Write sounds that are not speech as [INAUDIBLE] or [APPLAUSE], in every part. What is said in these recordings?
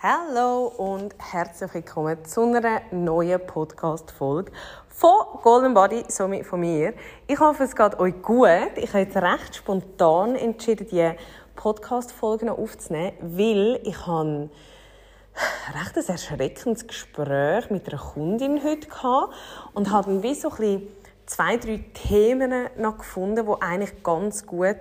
Hallo und herzlich willkommen zu einer neuen Podcast-Folge von Golden Body, somit von mir. Ich hoffe, es geht euch gut. Ich habe jetzt recht spontan entschieden, die Podcast-Folge aufzunehmen, weil ich habe recht erschreckendes Gespräch mit einer Kundin heute gehabt und habe wie so ein bisschen zwei, drei Themen noch gefunden, die eigentlich ganz gut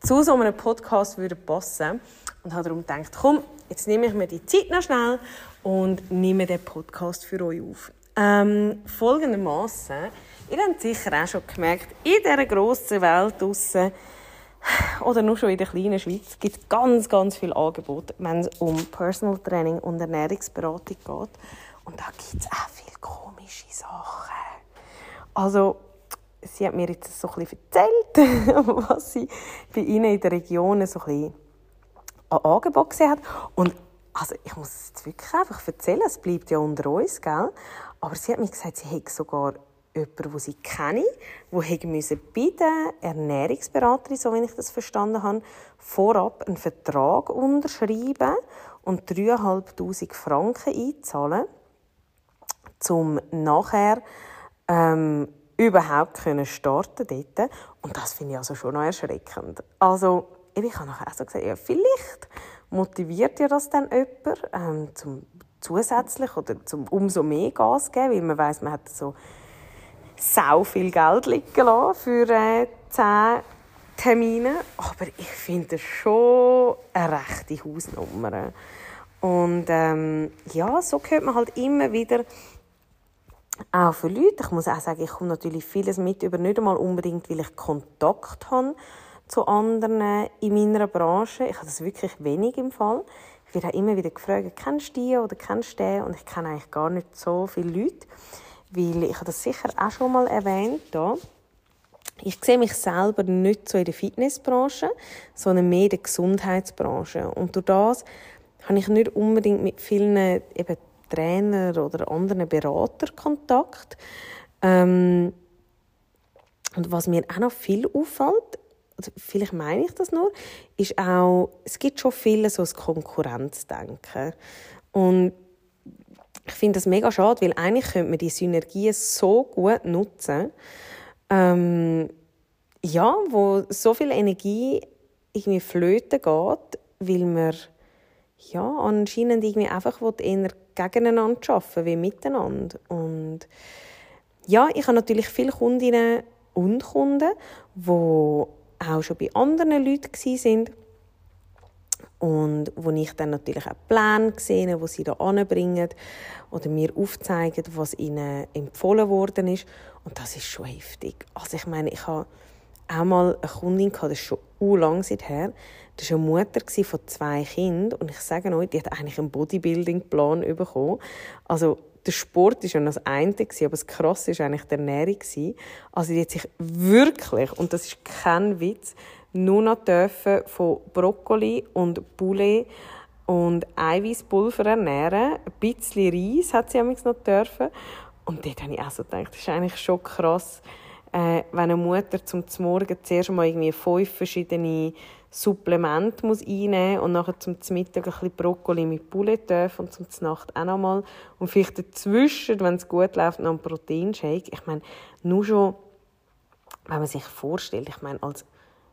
zu so einem Podcast würden passen und habe darum gedacht, komm, jetzt nehme ich mir die Zeit noch schnell und nehme den Podcast für euch auf. Ähm, folgendermaßen, ihr habt sicher auch schon gemerkt, in dieser grossen Welt draussen, oder nur schon in der kleinen Schweiz, gibt es ganz, ganz viele Angebote, wenn es um Personal Training und Ernährungsberatung geht. Und da gibt es auch viele komische Sachen. Also, sie hat mir jetzt so ein bisschen erzählt, [LAUGHS] was sie bei ihnen in der Region so ein bisschen an Angebot gesehen hat. Und also ich muss es jetzt wirklich einfach erzählen, es bleibt ja unter uns, gell? Aber sie hat mir gesagt, sie hätte sogar jemanden, den sie kenne, der bei der Ernährungsberaterin, so wie ich das verstanden habe, vorab einen Vertrag unterschreiben und 3'500 Franken einzahlen, um nachher ähm, überhaupt können starten dort. Und das finde ich also schon noch erschreckend. Also, ich habe nachher auch so gesagt, ja, vielleicht motiviert ja das dann jemand, ähm, zum zusätzlich oder zum umso mehr Gas geben, weil man weiß, man hat so sau viel Geld liegen lassen für äh, 10 Termine. Aber ich finde das schon eine rechte Hausnummer. Und ähm, ja, so hört man halt immer wieder auch für Leute. Ich muss auch sagen, ich komme natürlich vieles mit über nicht einmal unbedingt, weil ich Kontakt habe zu anderen in meiner Branche. Ich habe das wirklich wenig im Fall. Ich werde auch immer wieder gefragt, kennst du die oder kennst du den? Und ich kenne eigentlich gar nicht so viele Leute, weil ich habe das sicher auch schon mal erwähnt hier. Ich sehe mich selber nicht so in der Fitnessbranche, sondern mehr in der Gesundheitsbranche. Und durch das habe ich nicht unbedingt mit vielen eben Trainer oder anderen Beratern Kontakt. Ähm, und was mir auch noch viel auffällt, vielleicht meine ich das nur, ist auch, es gibt schon viele so das Konkurrenzdenken. Und ich finde das mega schade, weil eigentlich könnte man die Synergien so gut nutzen, ähm, ja, wo so viel Energie irgendwie flöten geht, weil man ja, anscheinend irgendwie einfach eher gegeneinander arbeiten wie miteinander. Und ja, ich habe natürlich viele Kundinnen und Kunden, die auch schon bei anderen Leuten sind und wo ich dann natürlich auch Pläne sehe, wo sie da anbringen oder mir aufzeigen, was ihnen empfohlen worden ist. Und das ist schon heftig. Also ich meine, ich habe auch mal eine Kundin gehabt, das ist schon u lang seither. Das war eine Mutter von zwei Kindern und ich sage euch, die hat eigentlich einen Bodybuilding-Plan bekommen. Also der Sport war ja das eine, aber das Krasse war eigentlich die Ernährung. Also die hat sich wirklich, und das ist kein Witz, nur noch dürfen von Brokkoli und Poulet und Eiweißpulver ernähren. Ein bisschen Reis hat sie noch dürfen. Und dort habe ich auch so gedacht, das ist eigentlich schon krass, äh, wenn eine Mutter zum Morgen zuerst mal irgendwie fünf verschiedene Supplement muss einnehmen und nachher zum Mittag ein bisschen Brokkoli mit Poulet und zum Nacht auch nochmal. Und vielleicht dazwischen, wenn es gut läuft, noch einen Proteinshake. Ich meine, nur schon, wenn man sich vorstellt, ich meine, als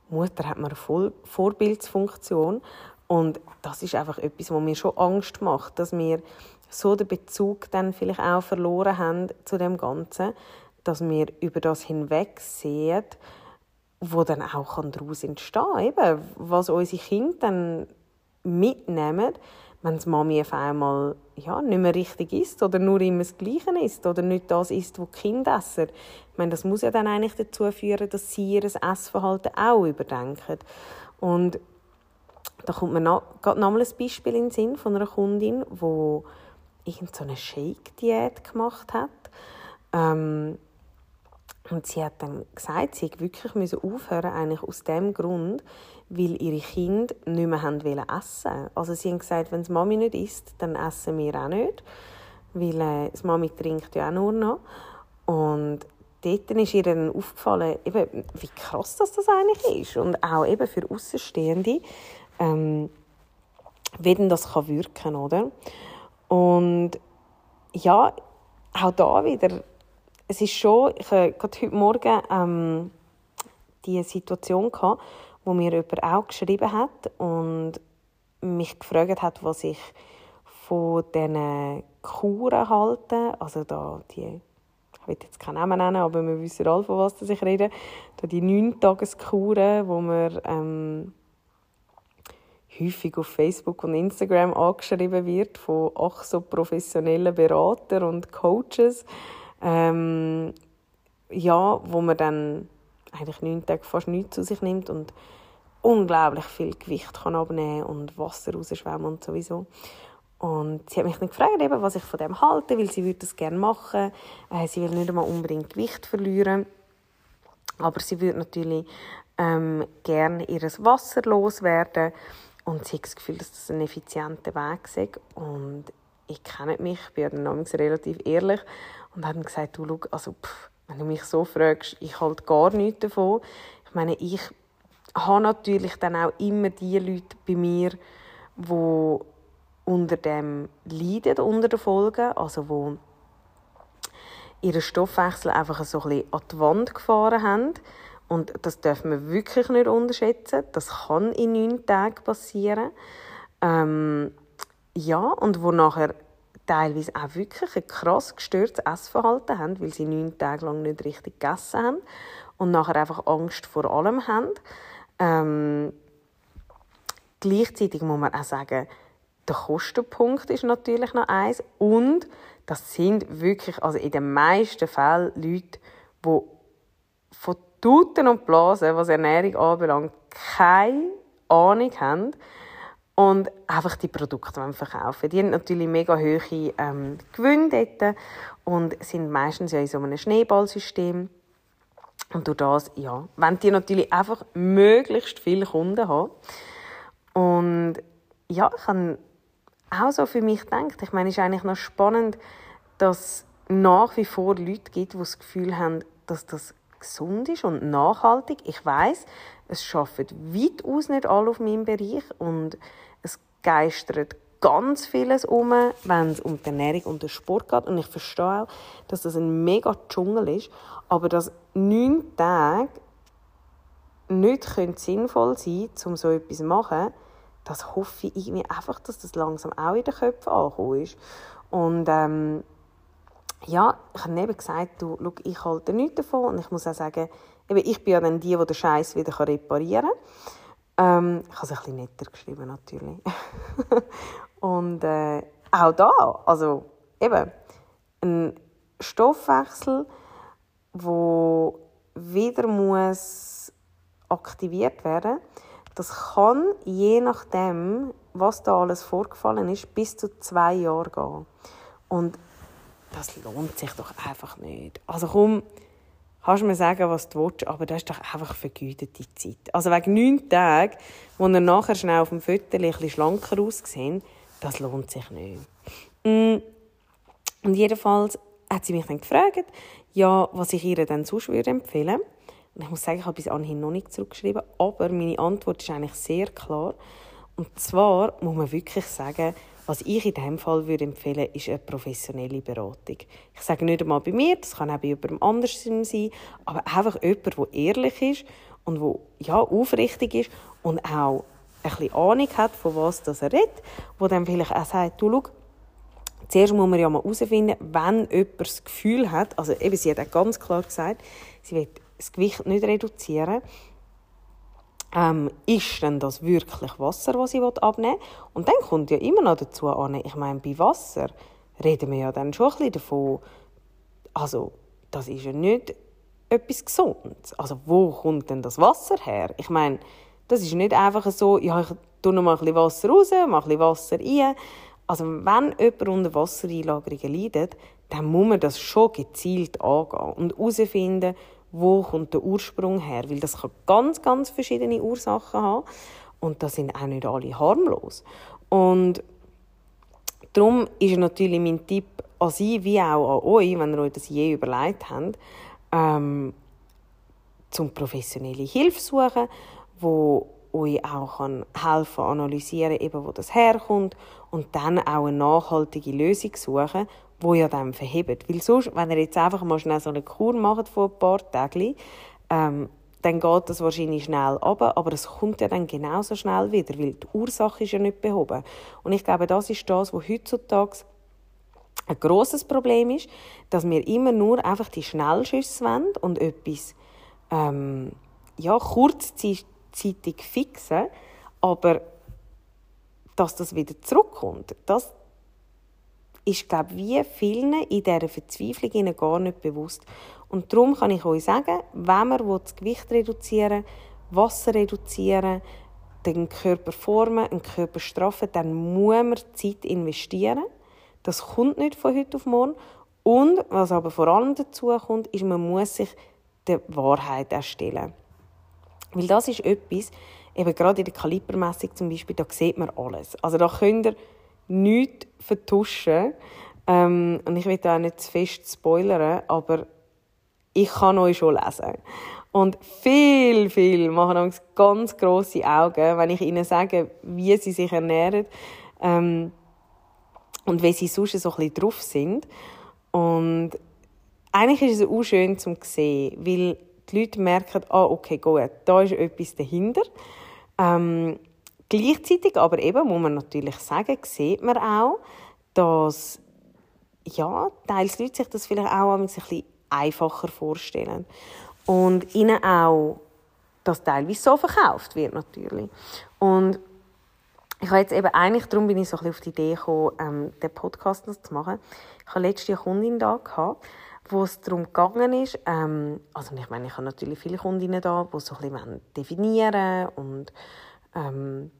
Mutter hat man eine Vorbildsfunktion und das ist einfach etwas, was mir schon Angst macht, dass wir so den Bezug dann vielleicht auch verloren haben zu dem Ganzen, dass wir über das hinweg sehen, wo dann auch daraus entstehen kann. Was unsere Kinder dann mitnehmen, wenn die Mami auf einmal ja, nicht mehr richtig isst oder nur immer das Gleiche isst oder nicht das isst, was die Kinder essen. Ich meine, das muss ja dann eigentlich dazu führen, dass sie ihr Essverhalten auch überdenken. Und da kommt mir noch, gerade noch mal ein Beispiel in den Sinn von einer Kundin, die irgendeine Shake-Diät gemacht hat. Ähm, und sie hat dann gesagt, sie wirklich müssen aufhören eigentlich aus dem Grund, weil ihre Kinder nicht mehr haben essen Also sie haben gesagt, wenn die Mami nicht isst, dann essen wir auch nicht, weil äh, die Mami trinkt ja auch nur noch. Und dort ist ihr dann aufgefallen, eben, wie krass das, das eigentlich ist. Und auch eben für Außenstehende, ähm, wie denn das kann wirken oder? Und ja, auch da wieder, es ist schon, ich hatte heute Morgen ähm, die Situation gehabt, wo mir jemand auch geschrieben hat und mich gefragt hat, was ich von diesen Kuren halte. Also da die, ich will jetzt keinen Namen nennen, aber wir wissen alle, von was ich rede. Da die 9-Tages-Kuren, wo man ähm, häufig auf Facebook und Instagram angeschrieben wird von ach so professionellen Beratern und Coaches. Ähm, ja, wo man dann eigentlich neun Tage fast nichts zu sich nimmt und unglaublich viel Gewicht kann abnehmen und Wasser rausschwemmen und sowieso. Und sie hat mich dann gefragt, eben, was ich von dem halte, weil sie würde das gerne machen. Äh, sie will nicht einmal unbedingt Gewicht verlieren, aber sie würde natürlich ähm, gerne ihr Wasser loswerden und sie hat das Gefühl, dass das ein effizienter Weg ist. Und ich kenne mich, ich bin ja dann relativ ehrlich und habe gesagt, du, schau, also, pff, wenn du mich so fragst, ich halte gar nichts davon. Ich meine, ich habe natürlich dann auch immer die Leute bei mir, die unter dem leiden, unter den Folgen, also wo ihren Stoffwechsel einfach so ein an die Wand gefahren haben. Und das dürfen wir wirklich nicht unterschätzen. Das kann in neun Tagen passieren. Ähm, ja, und wo nachher teilweise auch wirklich ein krass gestörtes Essverhalten haben, weil sie neun Tage lang nicht richtig gegessen haben und nachher einfach Angst vor allem haben. Ähm, gleichzeitig muss man auch sagen, der Kostenpunkt ist natürlich noch eins und das sind wirklich, also in den meisten Fällen Leute, die von Tuten und Blasen, was Ernährung anbelangt, keine Ahnung haben und einfach die Produkte verkaufen. Die haben natürlich mega hohe ähm, Gewinne dort und sind meistens ja in so einem Schneeballsystem. Und durch das, ja, wenn die natürlich einfach möglichst viele Kunden haben. Und ja, ich habe auch so für mich gedacht, ich meine, es ist eigentlich noch spannend, dass es nach wie vor Leute gibt, die das Gefühl haben, dass das gesund ist und nachhaltig. Ich weiß, es schaffen weitaus nicht alle auf meinem Bereich und es geistert ganz vieles um, wenn es um die Ernährung und den Sport geht. Und ich verstehe auch, dass das ein mega Dschungel ist, aber dass neun Tage nicht sinnvoll sein können, um so etwas zu machen, das hoffe ich irgendwie einfach, dass das langsam auch in den Köpfen angekommen ist. Und ähm, ja, ich habe eben gesagt, du, schau, ich halte nichts davon und ich muss auch sagen, eben, ich bin ja dann die, die den Scheiß wieder reparieren kann. Ähm, ich habe es ein bisschen netter geschrieben, natürlich. [LAUGHS] und äh, auch da, also eben, ein Stoffwechsel, wo wieder muss aktiviert werden, das kann je nachdem, was da alles vorgefallen ist, bis zu zwei Jahre gehen. Und das lohnt sich doch einfach nicht. Also komm, kannst du mir sagen, was du willst, aber das ist doch einfach vergütete Zeit. Also wegen neun Tagen, wo er nachher schnell auf dem Foto ein schlanker aussehen, das lohnt sich nicht. Mm. Und jedenfalls hat sie mich dann gefragt, ja, was ich ihr dann sonst würde empfehlen. Und ich muss sagen, ich habe bis anhin noch nicht zurückgeschrieben, aber meine Antwort ist eigentlich sehr klar. Und zwar muss man wirklich sagen, was ich in diesem Fall würde empfehlen ist eine professionelle Beratung. Ich sage nicht einmal bei mir, das kann auch bei jemandem anders sein, aber einfach jemand, der ehrlich ist und der ja, aufrichtig ist und auch ein bisschen Ahnung hat, von was das er redet, wo dann vielleicht auch sagt, du, schau, zuerst muss man ja mal herausfinden, wenn jemand das Gefühl hat, also eben, sie hat auch ganz klar gesagt, sie will das Gewicht nicht reduzieren, ähm, ist denn das wirklich Wasser, was ich abnehmen will? Und dann kommt ja immer noch dazu an, ich meine, bei Wasser reden wir ja dann schon ein bisschen davon, also das ist ja nicht etwas Gesundes. Also wo kommt denn das Wasser her? Ich meine, das ist nicht einfach so, ja, ich tue noch mal ein bisschen Wasser raus, mache ein bisschen Wasser rein. Also wenn jemand unter Wassereinlagerungen leidet, dann muss man das schon gezielt angehen und herausfinden, wo kommt der Ursprung her, weil das kann ganz, ganz verschiedene Ursachen haben und das sind auch nicht alle harmlos. Und darum ist natürlich mein Tipp an Sie wie auch an euch, wenn ihr euch das je überlegt habt, ähm, zum professionelle Hilfe suchen, wo euch auch kann helfen analysieren, eben wo das herkommt und dann auch eine nachhaltige Lösung suchen, wo ihr dann verhebt. Weil sonst, wenn ihr jetzt einfach mal schnell so eine Kur macht von ein paar Tagen, ähm, dann geht das wahrscheinlich schnell ab, aber es kommt ja dann genauso schnell wieder, weil die Ursache ist ja nicht behoben. Und ich glaube, das ist das, was heutzutage ein grosses Problem ist, dass wir immer nur einfach die Schnellschüsse wollen und etwas ähm, ja, kurzzeitig fixen, aber dass das wieder zurückkommt, das ist, glaube wie vielen in dieser Verzweiflung gar nicht bewusst. Und darum kann ich euch sagen, wenn man das Gewicht reduzieren Wasser reduzieren, den Körper formen, den Körper straffen, dann muss man Zeit investieren. Das kommt nicht von heute auf morgen. Und was aber vor allem dazu kommt, ist, man muss sich der Wahrheit erstellen. Weil das ist etwas, eben gerade in der Kalibermessung zum Beispiel, da sieht man alles. Also da könnt ihr nichts vertuschen. Ähm, und ich will da auch nicht zu fest spoilern, aber ich kann euch schon lesen. Und viel, viel machen ganz grosse Augen, wenn ich ihnen sage, wie sie sich ernähren ähm, und wie sie sonst so ein bisschen drauf sind. Und eigentlich ist es auch schön zu sehen, weil die Leute merken, ah, okay, gut, da ist etwas dahinter. Ähm, gleichzeitig aber eben, muss man natürlich sagen, sieht man auch, dass ja, teils Leute sich das vielleicht auch ein bisschen einfacher vorstellen. Und ihnen auch das teilweise so verkauft wird natürlich. Und ich habe jetzt eben eigentlich, darum bin ich so ein bisschen auf die Idee gekommen, ähm, den Podcast zu machen. Ich hatte letzte eine Kundin da gehabt, wo es darum gegangen ist, ähm, also ich meine, ich habe natürlich viele Kundinnen da, die so ein bisschen definieren und ähm,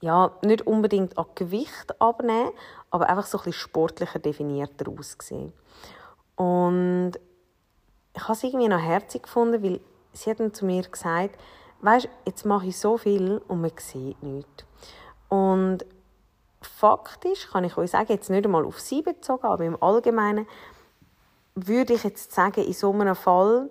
ja, nicht unbedingt an Gewicht abnehmen, aber einfach so ein bisschen sportlicher definierter aussehen. Und ich habe es irgendwie noch herzig gefunden, weil sie hat dann zu mir gesagt, weißt, jetzt mache ich so viel und man sieht nichts. Und faktisch kann ich euch sagen, jetzt nicht einmal auf sie bezogen, aber im Allgemeinen, würde ich jetzt sagen, in so einem Fall,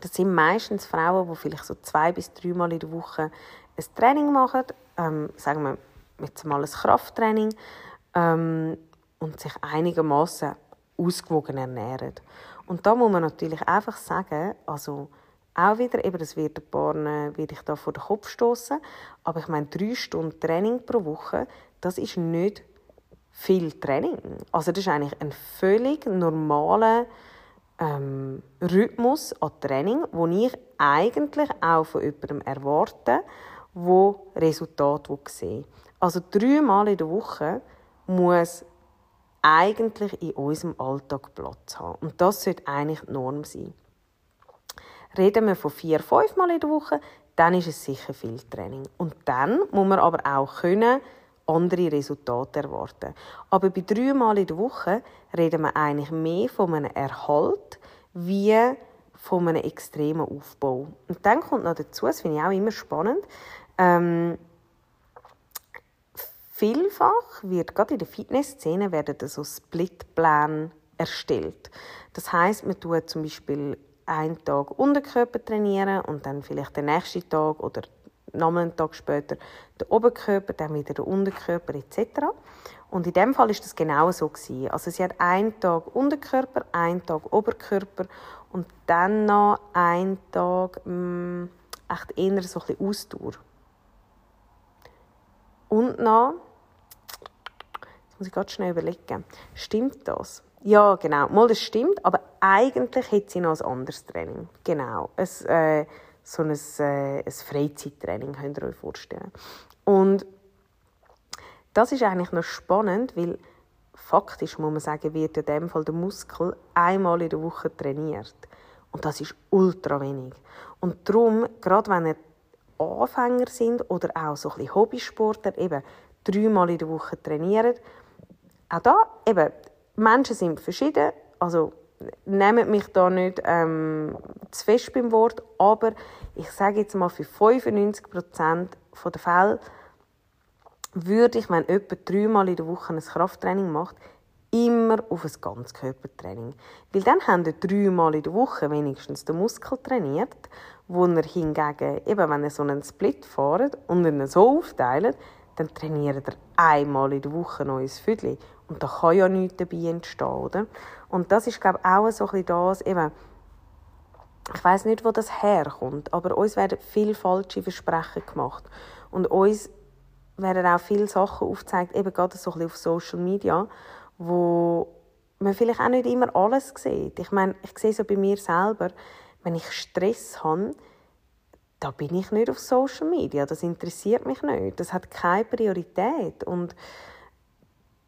das sind meistens Frauen, die vielleicht so zwei bis dreimal in der Woche ein Training machen, ähm, sagen wir jetzt mal ein Krafttraining ähm, und sich einigermaßen ausgewogen ernähren. Und da muss man natürlich einfach sagen, also auch wieder, eben, das wird ein paar, werde ich da vor den Kopf stoßen, aber ich meine, drei Stunden Training pro Woche, das ist nicht viel Training. Also das ist eigentlich ein völlig normaler ähm, Rhythmus an Training, wo ich eigentlich auch von jemandem erwarte, wo Resultate sehen Also dreimal in der Woche muss eigentlich in unserem Alltag Platz haben. Und das sollte eigentlich die Norm sein. Reden wir von vier, fünf Mal in der Woche, dann ist es sicher viel Training. Und dann muss man aber auch können andere Resultate erwarten. Aber bei drei Mal in der Woche reden wir eigentlich mehr von einem Erhalt wie von einem extremen Aufbau. Und dann kommt noch dazu, das finde ich auch immer spannend, ähm, vielfach wird gerade in der Fitnessszene werden so Splitpläne erstellt. Das heißt, man tut zum Beispiel einen Tag Unterkörper trainieren und dann vielleicht den nächsten Tag oder nochmal einen Tag später den Oberkörper, dann wieder den Unterkörper etc. Und in dem Fall ist das genau so gewesen. Also sie hat einen Tag Unterkörper, einen Tag Oberkörper und dann noch einen Tag mh, mm, echt eher so ein bisschen Ausdauer. Und noch, jetzt muss ich ganz schnell überlegen, stimmt das? Ja, genau, mal das stimmt, aber eigentlich hätte sie noch ein anderes Training. Genau, ein, äh, so ein, äh, ein Freizeittraining, könnt ihr euch vorstellen. Und das ist eigentlich noch spannend, weil faktisch muss man sagen, wird in dem Fall der Muskel einmal in der Woche trainiert. Und das ist ultra wenig. Und darum, gerade wenn ihr Anfänger sind oder auch so ein bisschen Hobbysportler, eben dreimal in der Woche trainieren, auch da, eben, Menschen sind verschieden, also nehmt mich da nicht ähm, zu fest beim Wort, aber ich sage jetzt mal, für 95% der Fälle würde ich, wenn jemand dreimal in der Woche ein Krafttraining macht, immer auf ein Ganzkörpertraining. Weil dann haben wir dreimal in der Woche wenigstens den Muskel trainiert, wo er hingegen, eben wenn er so einen Split fährt und ihn so aufteilt, dann trainiert er einmal in der Woche ein neues Viertel. Und da kann ja nichts dabei entstehen, oder? Und das ist, glaube ich, auch so ein bisschen das, eben, ich weiß nicht, wo das herkommt, aber uns werden viele falsche Versprechen gemacht. Und uns werden auch viele Sachen aufgezeigt, eben gerade so ein bisschen auf Social Media, wo man vielleicht auch nicht immer alles sieht. Ich meine, ich sehe so bei mir selber, wenn ich Stress habe, da bin ich nicht auf Social Media. Das interessiert mich nicht. Das hat keine Priorität. Und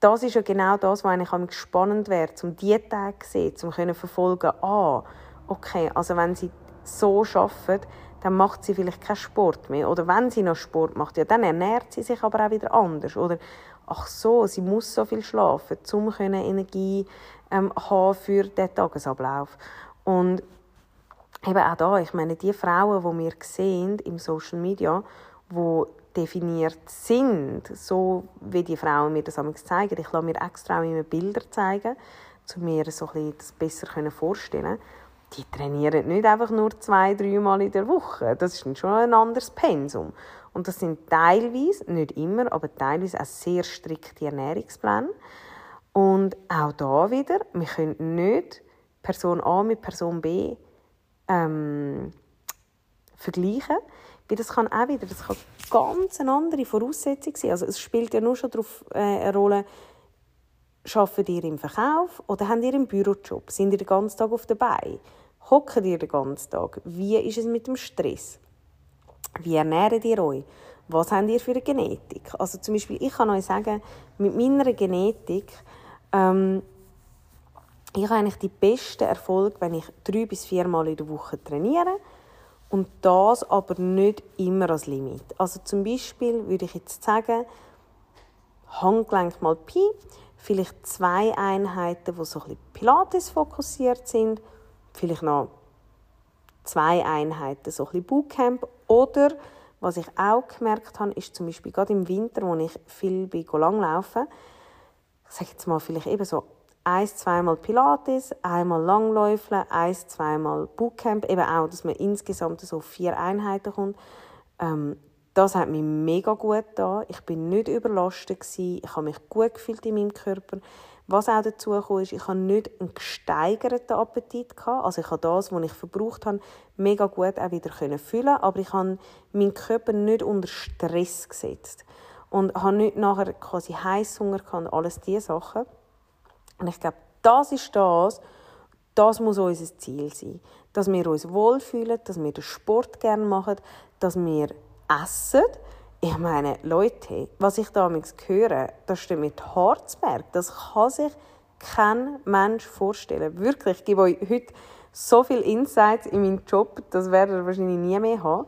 das ist ja genau das, was eigentlich spannend wäre, um diese Tage zu sehen, um zu verfolgen, ah, okay, also wenn sie so arbeiten, dann macht sie vielleicht keinen Sport mehr. Oder wenn sie noch Sport macht, ja, dann ernährt sie sich aber auch wieder anders. Oder, ach so, sie muss so viel schlafen, um Energie ähm, haben für den Tagesablauf. Und eben auch da, ich meine, die Frauen, die wir sehen im Social Media, die definiert sind, so wie die Frauen mir das zeigen. Ich lasse mir extra auch immer Bilder zeigen, um mir so das besser vorstellen die trainieren nicht einfach nur zwei, dreimal in der Woche. Das ist schon ein anderes Pensum. Und das sind teilweise, nicht immer, aber teilweise auch sehr strikte Ernährungspläne. Und auch da wieder, wir können nicht Person A mit Person B ähm, vergleichen. Weil das kann auch wieder, das kann ganz eine andere Voraussetzung sein. Also es spielt ja nur schon darauf äh, eine Rolle, Arbeitet ihr im Verkauf oder habt ihr einen Bürojob? Sind ihr den ganzen Tag auf der Beine? Hockt ihr den ganzen Tag? Wie ist es mit dem Stress? Wie ernährt ihr euch? Was habt ihr für eine Genetik? Also zum Beispiel, ich kann euch sagen, mit meiner Genetik, ähm, ich habe eigentlich die besten Erfolge, wenn ich drei bis viermal in der Woche trainiere und das aber nicht immer als Limit. Also zum Beispiel würde ich jetzt sagen, Handgelenk mal Pi, vielleicht zwei Einheiten, die so ein bisschen Pilates fokussiert sind, vielleicht noch zwei Einheiten, so ein bisschen Bootcamp oder was ich auch gemerkt habe, ist zum Beispiel gerade im Winter, wo ich viel bei langlaufen, ich sage jetzt mal vielleicht eben so eins, zweimal Pilates, einmal Langläufeln, eins, zweimal Bootcamp, eben auch, dass man insgesamt so vier Einheiten kommt. Ähm, das hat mich mega gut da. Ich bin nicht überlastet gewesen. Ich habe mich gut gefühlt in meinem Körper. Was auch dazu kam, ist, ich habe nicht einen gesteigerten Appetit. Also ich habe das, was ich verbraucht habe, mega gut auch wieder fühlen, aber ich habe meinen Körper nicht unter Stress gesetzt und habe nicht nachher quasi Heißhunger und alles diese Sachen. Und ich glaube, das ist das, das muss unser Ziel sein. Dass wir uns wohlfühlen, dass wir den Sport gerne machen, dass wir essen. Ich meine, Leute, was ich damals höre, das stimmt mit Harzberg. Das kann sich kein Mensch vorstellen. Wirklich, ich gebe euch heute so viele Insights in meinen Job, das werdet ihr wahrscheinlich nie mehr haben.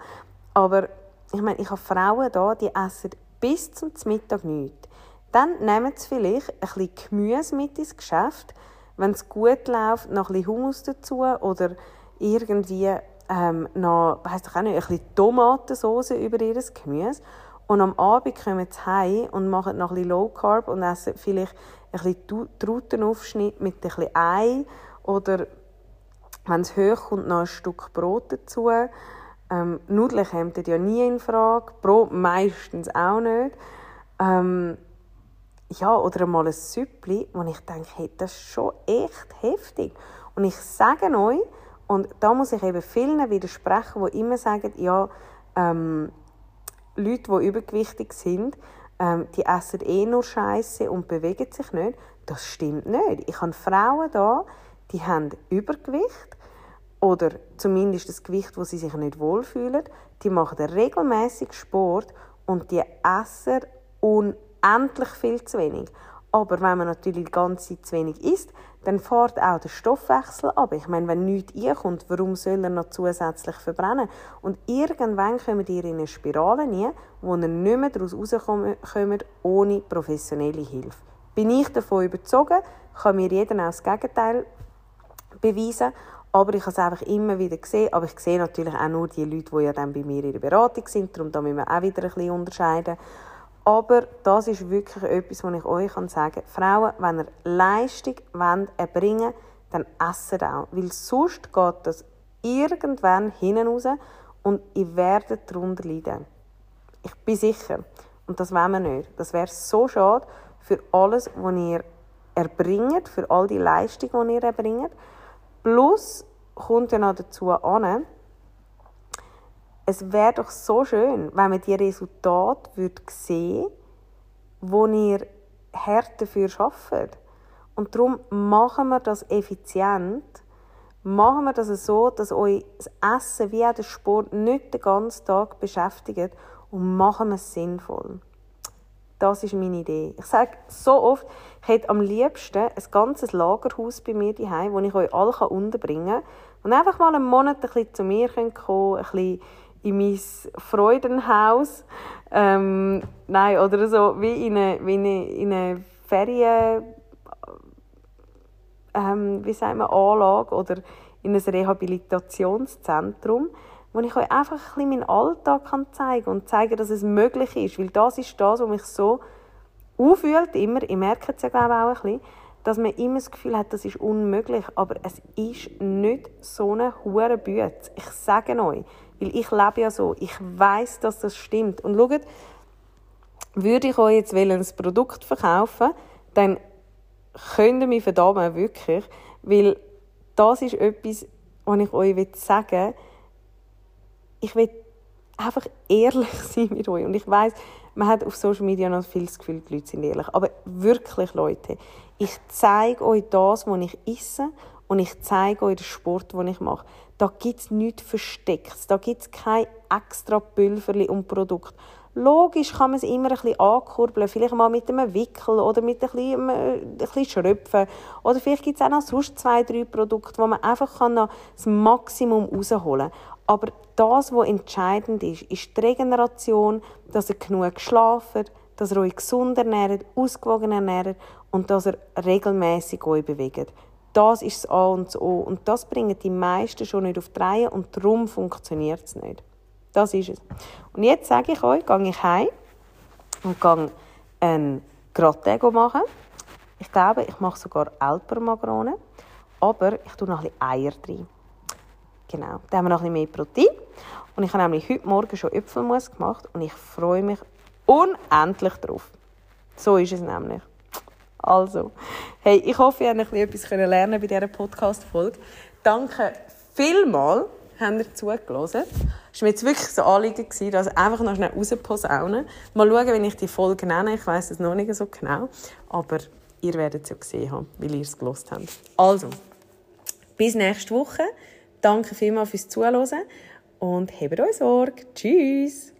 Aber ich meine, ich habe Frauen da, die essen bis zum Mittag nichts. Dann nehmen sie vielleicht ein bisschen Gemüse mit ins Geschäft, wenn es gut läuft, noch ein bisschen Hummus dazu oder irgendwie ähm, noch, weiss ich auch nicht, ein bisschen Tomatensauce über ihr Gemüse. Und am Abend kommen sie heim und machen noch ein bisschen Low Carb und essen vielleicht ein bisschen Trautenaufschnitt mit ein bisschen Ei oder wenn es hoch kommt, noch ein Stück Brot dazu. Ähm, Nudeln kommen ja nie in Frage, Brot meistens auch nicht. Ähm, ja, oder einmal ein Süppli, wo ich denke, hey, das ist schon echt heftig. Und ich sage euch, und da muss ich eben vielen widersprechen, die immer sagen, ja, ähm, Leute, die übergewichtig sind, ähm, die essen eh nur Scheiße und bewegen sich nicht. Das stimmt nicht. Ich habe Frauen da, die haben Übergewicht oder zumindest das Gewicht, wo sie sich nicht wohlfühlen, die machen regelmäßig Sport und die essen unendlich viel zu wenig. Aber wenn man natürlich die ganze Zeit zu wenig isst, dann fährt auch der Stoffwechsel ab. Ich meine, wenn nichts einkommt, warum soll er noch zusätzlich verbrennen? Und irgendwann kommen ihr in eine Spirale rein, wo ihr nicht mehr daraus rauskommt, ohne professionelle Hilfe. Bin ich davon überzeugt, kann mir jeder auch das Gegenteil beweisen. Aber ich habe es einfach immer wieder gesehen. Aber ich sehe natürlich auch nur die Leute, die ja dann bei mir in der Beratung sind. Darum da müssen wir auch wieder ein bisschen unterscheiden. Aber das ist wirklich etwas, was ich euch sagen kann. Frauen, wenn ihr Leistung erbringen wollt, dann esst auch. Weil sonst geht das irgendwann hinten raus und ihr werdet darunter leiden. Ich bin sicher. Und das wollen wir nicht. Das wäre so schade für alles, was ihr erbringt, für all die Leistung, die ihr erbringt. Plus kommt ja noch dazu an, es wäre doch so schön, wenn man die Resultate würde sehen wo ihr hart dafür arbeitet. Und darum machen wir das effizient. Machen wir das so, dass euch das Essen wie auch der Sport nicht den ganzen Tag beschäftigt und machen wir es sinnvoll. Das ist meine Idee. Ich sage so oft, ich hätte am liebsten ein ganzes Lagerhaus bei mir daheim, wo ich euch alle unterbringen kann und einfach mal einen Monat ein bisschen zu mir kommen könnt, ein bisschen in mein Freudenhaus. Ähm, nein, oder so wie in eine, wie in eine Ferien... Ähm, wie sagen wir, Anlage oder in ein Rehabilitationszentrum, wo ich euch einfach ein bisschen meinen Alltag kann zeigen und zeigen, dass es möglich ist. Weil das ist das, was mich so auffühlt, immer, ich merke es ja glaube auch ein bisschen, dass man immer das Gefühl hat, das ist unmöglich, aber es ist nicht so eine hohe Büte. Ich sage euch, weil ich lebe ja so. Ich weiß, dass das stimmt. Und schaut, würde ich euch jetzt ein Produkt verkaufen, dann könnt ihr mich verdammt wirklich, weil das ist etwas, was ich euch sagen will. Ich will einfach ehrlich [LAUGHS] sein mit euch. Und ich weiß, man hat auf Social Media noch viel das Gefühl, die Leute sind ehrlich. Aber wirklich, Leute, ich zeige euch das, was ich esse und ich zeige euch den Sport, den ich mache. Da gibt es nichts Verstecktes. Da gibt es kein extra Pülverli und Produkt. Logisch kann man es immer ein bisschen ankurbeln, vielleicht mal mit einem Wickel oder mit ein bisschen, äh, ein bisschen Schröpfen. Oder vielleicht gibt es auch noch sonst zwei, drei Produkte, wo man einfach noch das Maximum rausholen kann. Aber das, was entscheidend ist, ist die Regeneration, dass ihr genug schlafen, dass ihr euch gesund ernährt, ausgewogen ernährt und dass ihr regelmäßig euch bewegt. Das ist das A und das O. Und das bringen die meisten schon nicht auf die Reihe und darum funktioniert es nicht. Das ist es. Und jetzt sage ich euch, gehe ich heim und gehe ein Gratin machen. Ich glaube, ich mache sogar Elpermagrone, aber ich tue noch ein bisschen Eier drin. Genau, da haben wir noch ein bisschen mehr Protein. Und ich habe nämlich heute Morgen schon Äpfelmus gemacht und ich freue mich unendlich drauf. So ist es nämlich. Also, hey, ich hoffe, ihr habt etwas lernen bei dieser Podcast-Folge. Danke vielmals, habt ihr zugelassen. Es war mir jetzt wirklich so Anliegen, dass einfach noch schnell rausposaunen. Mal schauen, wenn ich die Folge nenne. Ich weiß es noch nicht so genau. Aber ihr werdet es ja gesehen haben, weil ihr es gelost habt. Also, bis nächste Woche. Danke vielmals fürs Zuhören und habt euch Sorge. Tschüss!